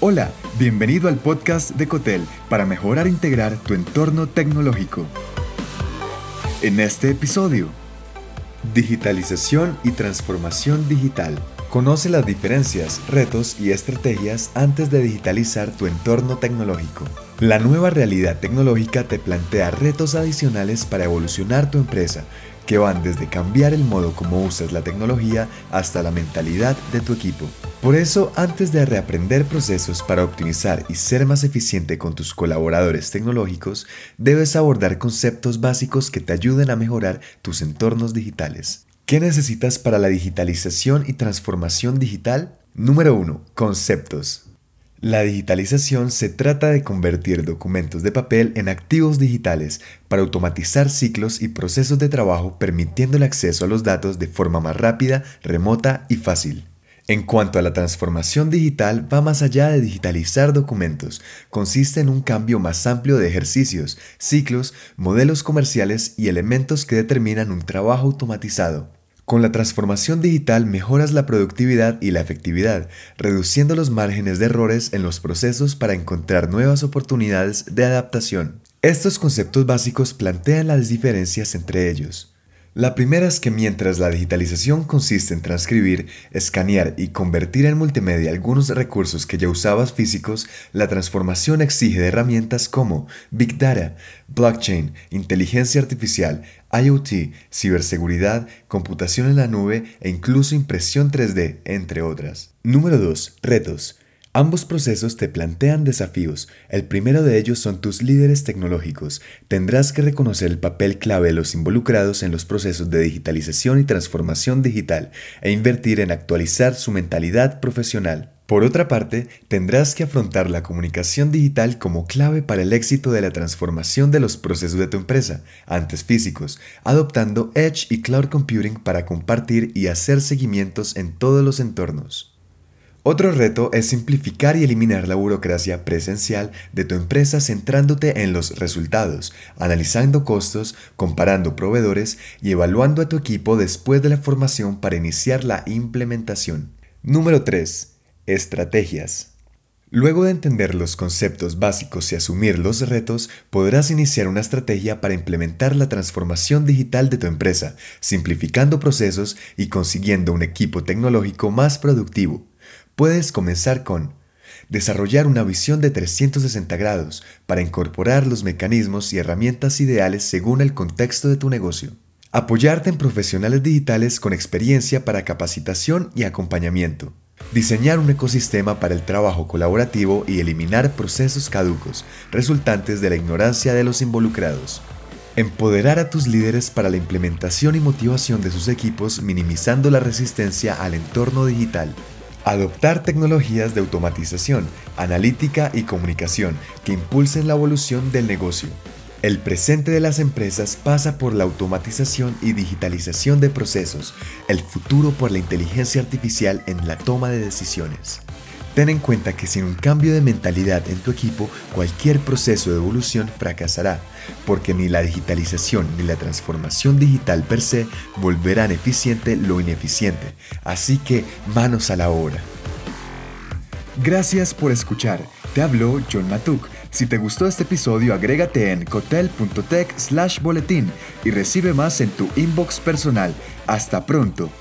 Hola, bienvenido al podcast de Cotel para mejorar e integrar tu entorno tecnológico. En este episodio, digitalización y transformación digital. Conoce las diferencias, retos y estrategias antes de digitalizar tu entorno tecnológico. La nueva realidad tecnológica te plantea retos adicionales para evolucionar tu empresa, que van desde cambiar el modo como usas la tecnología hasta la mentalidad de tu equipo. Por eso, antes de reaprender procesos para optimizar y ser más eficiente con tus colaboradores tecnológicos, debes abordar conceptos básicos que te ayuden a mejorar tus entornos digitales. ¿Qué necesitas para la digitalización y transformación digital? Número 1. Conceptos. La digitalización se trata de convertir documentos de papel en activos digitales para automatizar ciclos y procesos de trabajo permitiendo el acceso a los datos de forma más rápida, remota y fácil. En cuanto a la transformación digital, va más allá de digitalizar documentos, consiste en un cambio más amplio de ejercicios, ciclos, modelos comerciales y elementos que determinan un trabajo automatizado. Con la transformación digital mejoras la productividad y la efectividad, reduciendo los márgenes de errores en los procesos para encontrar nuevas oportunidades de adaptación. Estos conceptos básicos plantean las diferencias entre ellos. La primera es que mientras la digitalización consiste en transcribir, escanear y convertir en multimedia algunos recursos que ya usabas físicos, la transformación exige herramientas como Big Data, blockchain, inteligencia artificial, IoT, ciberseguridad, computación en la nube e incluso impresión 3D, entre otras. Número 2. Retos. Ambos procesos te plantean desafíos. El primero de ellos son tus líderes tecnológicos. Tendrás que reconocer el papel clave de los involucrados en los procesos de digitalización y transformación digital e invertir en actualizar su mentalidad profesional. Por otra parte, tendrás que afrontar la comunicación digital como clave para el éxito de la transformación de los procesos de tu empresa, antes físicos, adoptando Edge y Cloud Computing para compartir y hacer seguimientos en todos los entornos. Otro reto es simplificar y eliminar la burocracia presencial de tu empresa centrándote en los resultados, analizando costos, comparando proveedores y evaluando a tu equipo después de la formación para iniciar la implementación. Número 3. Estrategias. Luego de entender los conceptos básicos y asumir los retos, podrás iniciar una estrategia para implementar la transformación digital de tu empresa, simplificando procesos y consiguiendo un equipo tecnológico más productivo. Puedes comenzar con desarrollar una visión de 360 grados para incorporar los mecanismos y herramientas ideales según el contexto de tu negocio. Apoyarte en profesionales digitales con experiencia para capacitación y acompañamiento. Diseñar un ecosistema para el trabajo colaborativo y eliminar procesos caducos resultantes de la ignorancia de los involucrados. Empoderar a tus líderes para la implementación y motivación de sus equipos minimizando la resistencia al entorno digital. Adoptar tecnologías de automatización, analítica y comunicación que impulsen la evolución del negocio. El presente de las empresas pasa por la automatización y digitalización de procesos, el futuro por la inteligencia artificial en la toma de decisiones. Ten en cuenta que sin un cambio de mentalidad en tu equipo, cualquier proceso de evolución fracasará, porque ni la digitalización ni la transformación digital per se volverán eficiente lo ineficiente. Así que manos a la obra. Gracias por escuchar. Te habló John Matuk. Si te gustó este episodio, agrégate en cotel.tech slash boletín y recibe más en tu inbox personal. Hasta pronto.